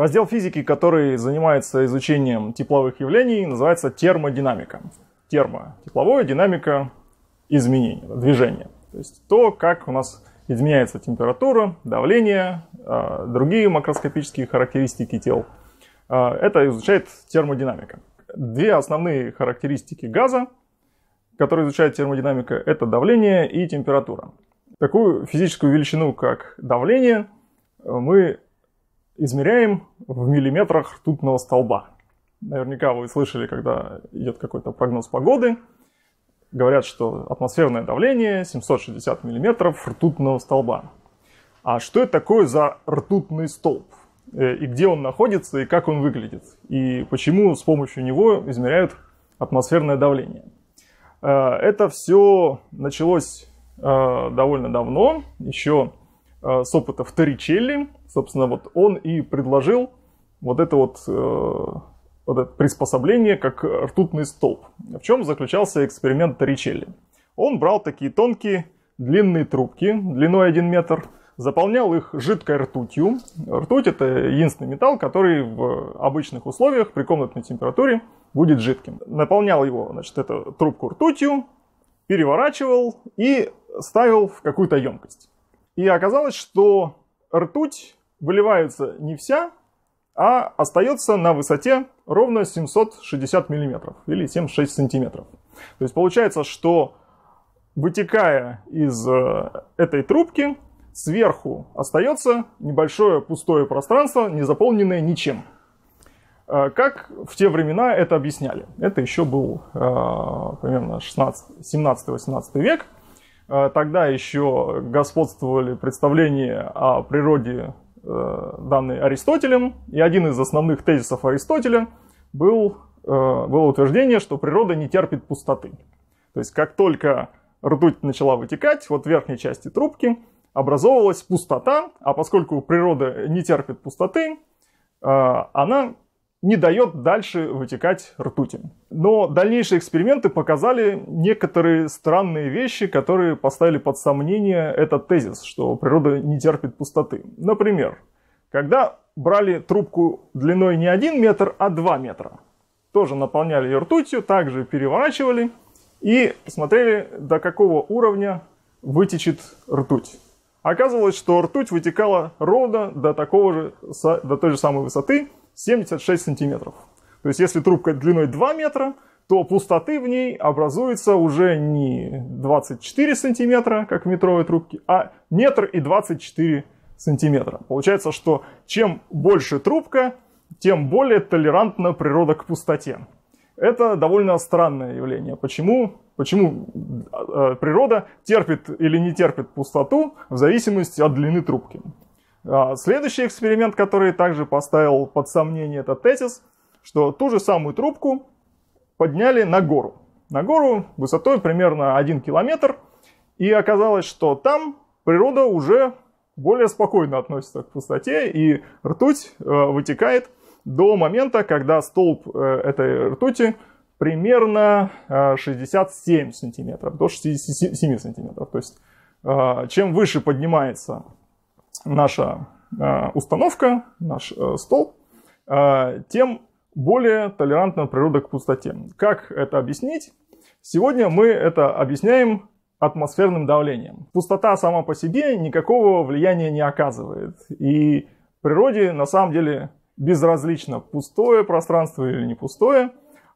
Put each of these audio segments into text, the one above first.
Раздел физики, который занимается изучением тепловых явлений, называется термодинамика. Термо – тепловое, динамика – изменения, движения. То есть то, как у нас изменяется температура, давление, а, другие макроскопические характеристики тел. А, это изучает термодинамика. Две основные характеристики газа, которые изучает термодинамика, это давление и температура. Такую физическую величину, как давление, мы измеряем в миллиметрах ртутного столба. Наверняка вы слышали, когда идет какой-то прогноз погоды, говорят, что атмосферное давление 760 миллиметров ртутного столба. А что это такое за ртутный столб? Э, и где он находится, и как он выглядит? И почему с помощью него измеряют атмосферное давление? Э, это все началось э, довольно давно, еще с опытов Торричелли, собственно, вот он и предложил вот это вот, э, вот это приспособление как ртутный столб. В чем заключался эксперимент Торричелли? Он брал такие тонкие длинные трубки длиной 1 метр, заполнял их жидкой ртутью. Ртуть это единственный металл, который в обычных условиях при комнатной температуре будет жидким. Наполнял его, значит, эту трубку ртутью, переворачивал и ставил в какую-то емкость. И оказалось, что ртуть выливается не вся, а остается на высоте ровно 760 мм или 76 сантиметров. То есть получается, что вытекая из э, этой трубки, сверху остается небольшое пустое пространство, не заполненное ничем. Э, как в те времена это объясняли? Это еще был э, примерно 17-18 век. Тогда еще господствовали представления о природе Э, данный Аристотелем, и один из основных тезисов Аристотеля был, э, было утверждение, что природа не терпит пустоты. То есть как только ртуть начала вытекать, вот в верхней части трубки образовывалась пустота, а поскольку природа не терпит пустоты, э, она не дает дальше вытекать ртути. Но дальнейшие эксперименты показали некоторые странные вещи, которые поставили под сомнение этот тезис, что природа не терпит пустоты. Например, когда брали трубку длиной не 1 метр, а 2 метра, тоже наполняли ее ртутью, также переворачивали и смотрели, до какого уровня вытечет ртуть. Оказывалось, что ртуть вытекала ровно до, такого же, до той же самой высоты, 76 сантиметров. То есть если трубка длиной 2 метра, то пустоты в ней образуется уже не 24 сантиметра, как в метровой трубке, а метр и 24 сантиметра. Получается, что чем больше трубка, тем более толерантна природа к пустоте. Это довольно странное явление. Почему, почему э, природа терпит или не терпит пустоту в зависимости от длины трубки? А, следующий эксперимент, который также поставил под сомнение этот тезис, что ту же самую трубку подняли на гору. На гору высотой примерно 1 километр. И оказалось, что там природа уже более спокойно относится к пустоте, и ртуть э, вытекает до момента, когда столб э, этой ртути примерно 67 э, сантиметров, до 67 сантиметров. То есть чем выше поднимается наша э, установка, наш э, столб, э, тем более толерантна природа к пустоте. Как это объяснить? Сегодня мы это объясняем атмосферным давлением. Пустота сама по себе никакого влияния не оказывает. И природе на самом деле безразлично, пустое пространство или не пустое,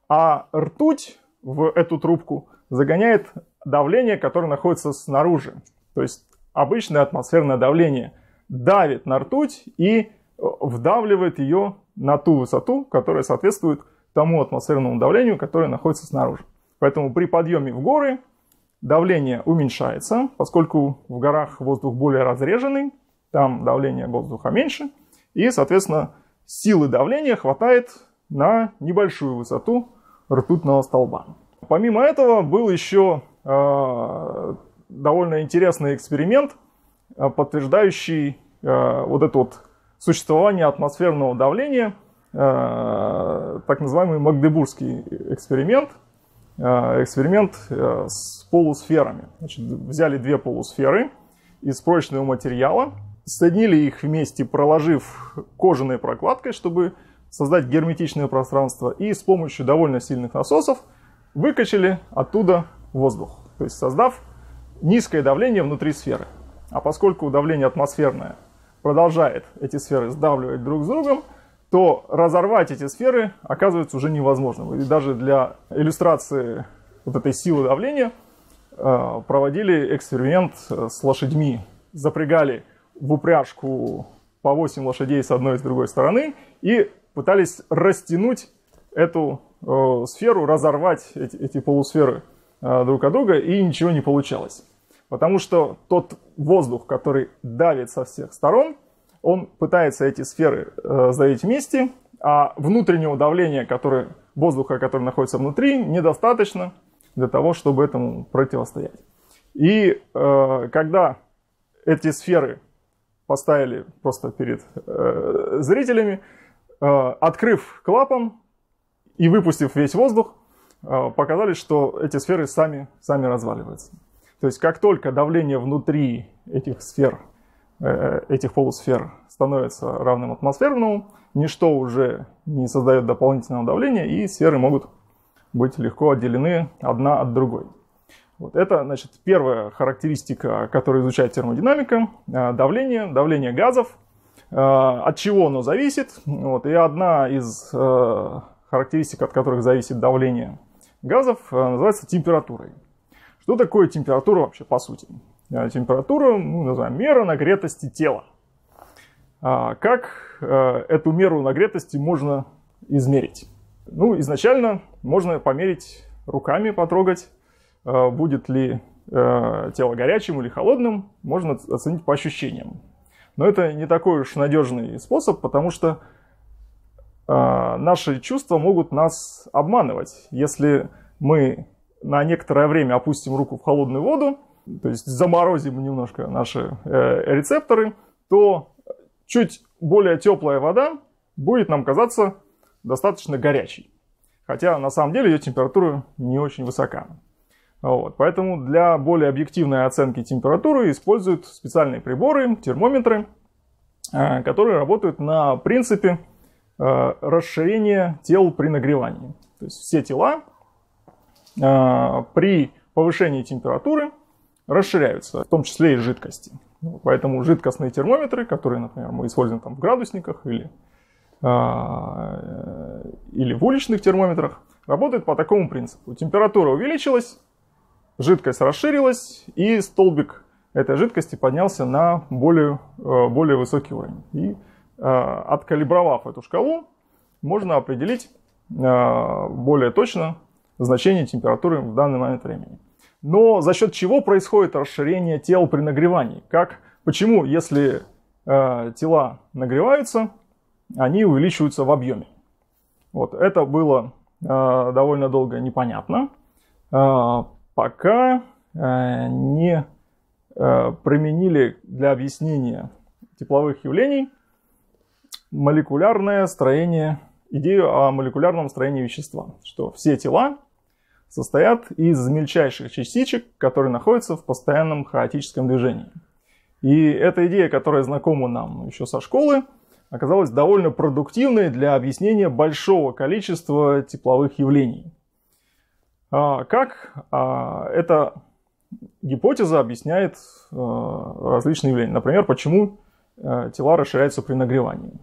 а ртуть в эту трубку загоняет давление, которое находится снаружи. То есть обычное атмосферное давление – давит на ртуть и э, вдавливает ее на ту высоту, которая соответствует тому атмосферному давлению, которое находится снаружи. Поэтому при подъеме в горы давление уменьшается, поскольку в горах воздух более разреженный, там давление воздуха меньше, и, соответственно, силы давления хватает на небольшую высоту ртутного столба. Помимо этого был еще э, довольно интересный эксперимент, э, подтверждающий вот это вот существование атмосферного давления, э, так называемый Магдебургский эксперимент, э, эксперимент с полусферами. Значит, взяли две полусферы из прочного материала, соединили их вместе, проложив кожаной прокладкой, чтобы создать герметичное пространство, и с помощью довольно сильных насосов выкачали оттуда воздух, то есть создав низкое давление внутри сферы. А поскольку давление атмосферное продолжает эти сферы сдавливать друг с другом, то разорвать эти сферы оказывается уже невозможным. И даже для иллюстрации вот этой силы давления э, проводили эксперимент с лошадьми. Запрягали в упряжку по 8 лошадей с одной и с другой стороны и пытались растянуть эту э, сферу, разорвать эти, эти полусферы э, друг от друга, и ничего не получалось. Потому что тот воздух, который давит со всех сторон, он пытается эти сферы э, сдавить вместе, а внутреннего давления, которое, воздуха, который находится внутри, недостаточно для того, чтобы этому противостоять. И э, когда эти сферы поставили просто перед э, зрителями, э, открыв клапан и выпустив весь воздух, э, показали, что эти сферы сами, сами разваливаются. То есть как только давление внутри этих сфер, э, этих полусфер становится равным атмосферному, ничто уже не создает дополнительного давления, и сферы могут быть легко отделены одна от другой. Вот это, значит, первая характеристика, которую изучает термодинамика, э, давление, давление газов, э, от чего оно зависит. Вот, и одна из характеристик, от которых зависит давление газов, называется температурой. Что такое температура вообще по сути? Э, температура, ну, назовем, мера нагретости тела. А как э, эту меру нагретости можно измерить? Ну, изначально можно померить руками, потрогать, э, будет ли тело горячим или холодным, можно оценить по ощущениям. Но это не такой уж надежный способ, потому что наши чувства могут нас обманывать. Если мы на некоторое время опустим руку в холодную воду, то есть заморозим немножко наши э, рецепторы, то чуть более теплая вода будет нам казаться достаточно горячей. Хотя на самом деле ее температура не очень высока. Вот. Поэтому для более объективной оценки температуры используют специальные приборы, термометры, э, которые работают на принципе э, расширения тел при нагревании. То есть все тела при повышении температуры расширяются, в том числе и жидкости. Ну, поэтому жидкостные термометры, которые, например, мы используем там в градусниках или, э, или в уличных термометрах, работают по такому принципу. Температура увеличилась, жидкость расширилась, и столбик этой жидкости поднялся на более, э, более высокий уровень. И э, откалибровав эту шкалу, можно определить более точно значение температуры в данный момент времени. Но за счет чего происходит расширение тел при нагревании? Как, почему, если э, тела нагреваются, они увеличиваются в объеме? Вот это было э, довольно долго непонятно, э, пока э, не э, применили для объяснения тепловых явлений молекулярное строение, идею о молекулярном строении вещества, что все тела состоят из мельчайших частичек, которые находятся в постоянном хаотическом движении. И эта идея, которая знакома нам еще со школы, оказалась довольно продуктивной для объяснения большого количества тепловых явлений. А, как а, эта гипотеза объясняет а, различные явления? Например, почему а, тела расширяются при нагревании?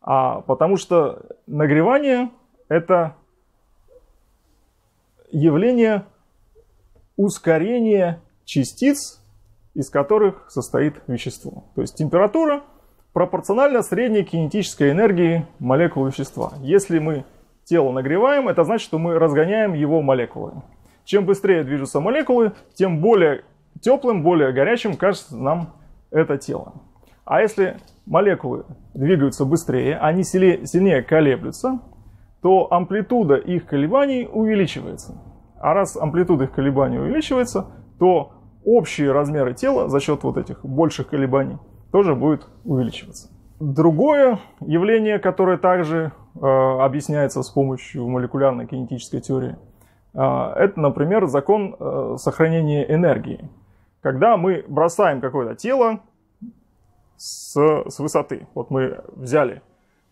А потому что нагревание это явление ускорения частиц, из которых состоит вещество. То есть температура пропорциональна средней кинетической энергии молекул вещества. Если мы тело нагреваем, это значит, что мы разгоняем его молекулы. Чем быстрее движутся молекулы, тем более теплым, более горячим кажется нам это тело. А если молекулы двигаются быстрее, они сильнее колеблются, то амплитуда их колебаний увеличивается. А раз амплитуда их колебаний увеличивается, то общие размеры тела за счет вот этих больших колебаний тоже будет увеличиваться. Другое явление, которое также э, объясняется с помощью молекулярной кинетической теории, э, это, например, закон э, сохранения энергии. Когда мы бросаем какое-то тело с, с высоты. Вот мы взяли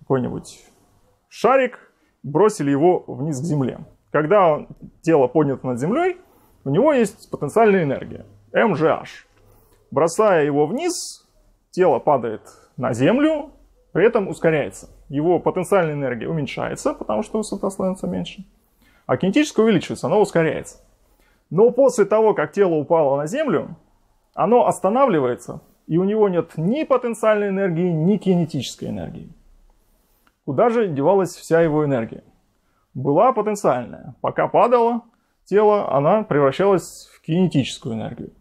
какой-нибудь шарик, бросили его вниз к земле. Когда тело поднято над землей, у него есть потенциальная энергия, МЖH. Бросая его вниз, тело падает на землю, при этом ускоряется. Его потенциальная энергия уменьшается, потому что высота становится меньше. А кинетическая увеличивается, оно ускоряется. Но после того, как тело упало на землю, оно останавливается, и у него нет ни потенциальной энергии, ни кинетической энергии. Куда же девалась вся его энергия? Была потенциальная. Пока падало тело, она превращалась в кинетическую энергию.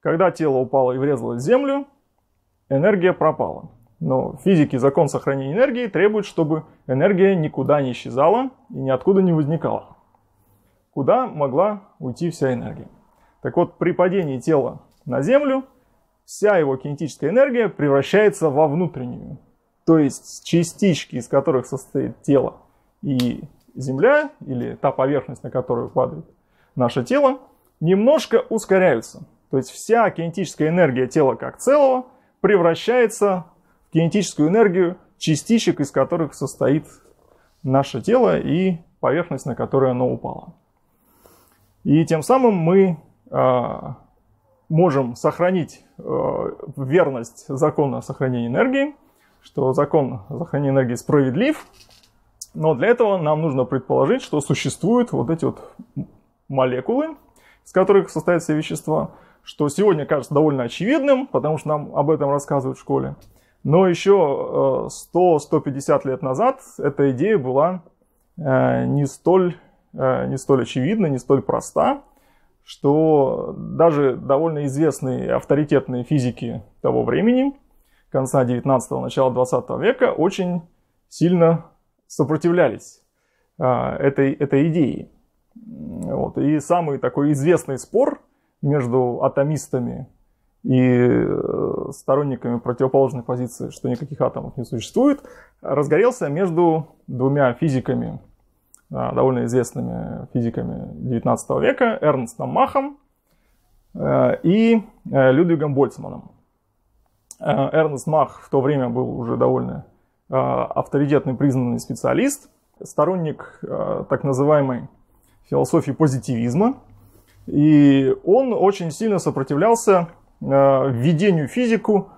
Когда тело упало и врезалось в землю, энергия пропала. Но физики закон сохранения энергии требует, чтобы энергия никуда не исчезала и ниоткуда не возникала. Куда могла уйти вся энергия? Так вот, при падении тела на Землю вся его кинетическая энергия превращается во внутреннюю. То есть частички, из которых состоит тело и Земля, или та поверхность, на которую падает наше тело, немножко ускоряются. То есть вся кинетическая энергия тела как целого превращается в кинетическую энергию частичек, из которых состоит наше тело и поверхность, на которую оно упало. И тем самым мы э, можем сохранить э, верность закона сохранения энергии, что закон сохранения энергии справедлив, но для этого нам нужно предположить, что существуют вот эти вот молекулы, из которых состоят все вещества, что сегодня кажется довольно очевидным, потому что нам об этом рассказывают в школе. Но еще 100-150 лет назад эта идея была э, не столь, э, не столь очевидна, не столь проста, что даже довольно известные авторитетные физики того времени, конца 19-го, начала 20 века, очень сильно сопротивлялись э, этой, этой идее. Вот. И самый такой известный спор между атомистами и э, сторонниками противоположной позиции, что никаких атомов не существует, разгорелся между двумя физиками, довольно известными физиками 19 века, Эрнстом Махом э, и Людвигом Больцманом. Эрнст Мах в то время был уже довольно авторитетный признанный специалист, сторонник так называемой философии позитивизма, и он очень сильно сопротивлялся э, введению в физику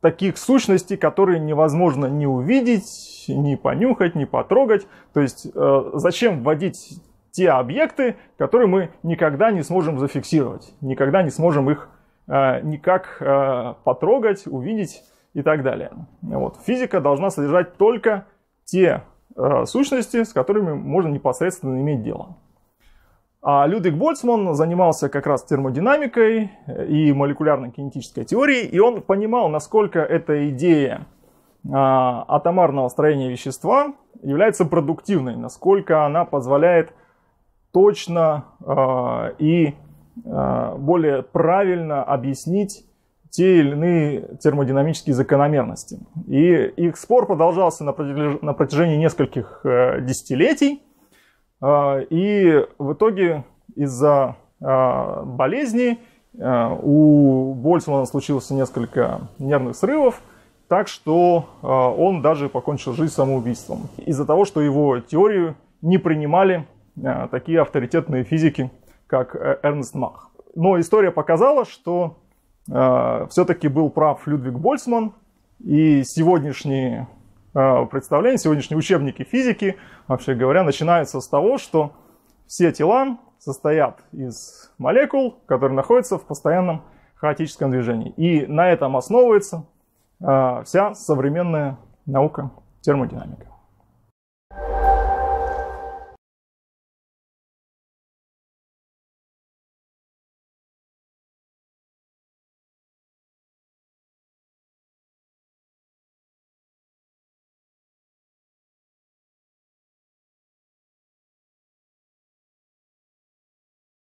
таких сущностей, которые невозможно ни увидеть, ни понюхать, ни потрогать. То есть э, зачем вводить те объекты, которые мы никогда не сможем зафиксировать, никогда не сможем их э, никак потрогать, увидеть и так далее. Вот. Физика должна содержать только те сущности, с которыми можно непосредственно иметь дело. А Людвиг Больцман занимался как раз термодинамикой и молекулярной кинетической теорией, и он понимал, насколько эта идея а, атомарного строения вещества является продуктивной, насколько она позволяет точно а, и а, более правильно объяснить те или иные термодинамические закономерности. И их спор продолжался на протяжении нескольких э, десятилетий. А, и в итоге из-за а, болезни а, у Больцмана случилось несколько нервных срывов, так что он даже покончил жизнь самоубийством. Из-за того, что его теорию не принимали такие авторитетные физики, как э, Эрнст Мах. Но история показала, что все-таки был прав Людвиг Больцман, и сегодняшние Э, представления, сегодняшние учебники физики, вообще говоря, начинаются с того, что все тела состоят из молекул, которые находятся в постоянном хаотическом движении. И на этом основывается э, вся современная наука термодинамика.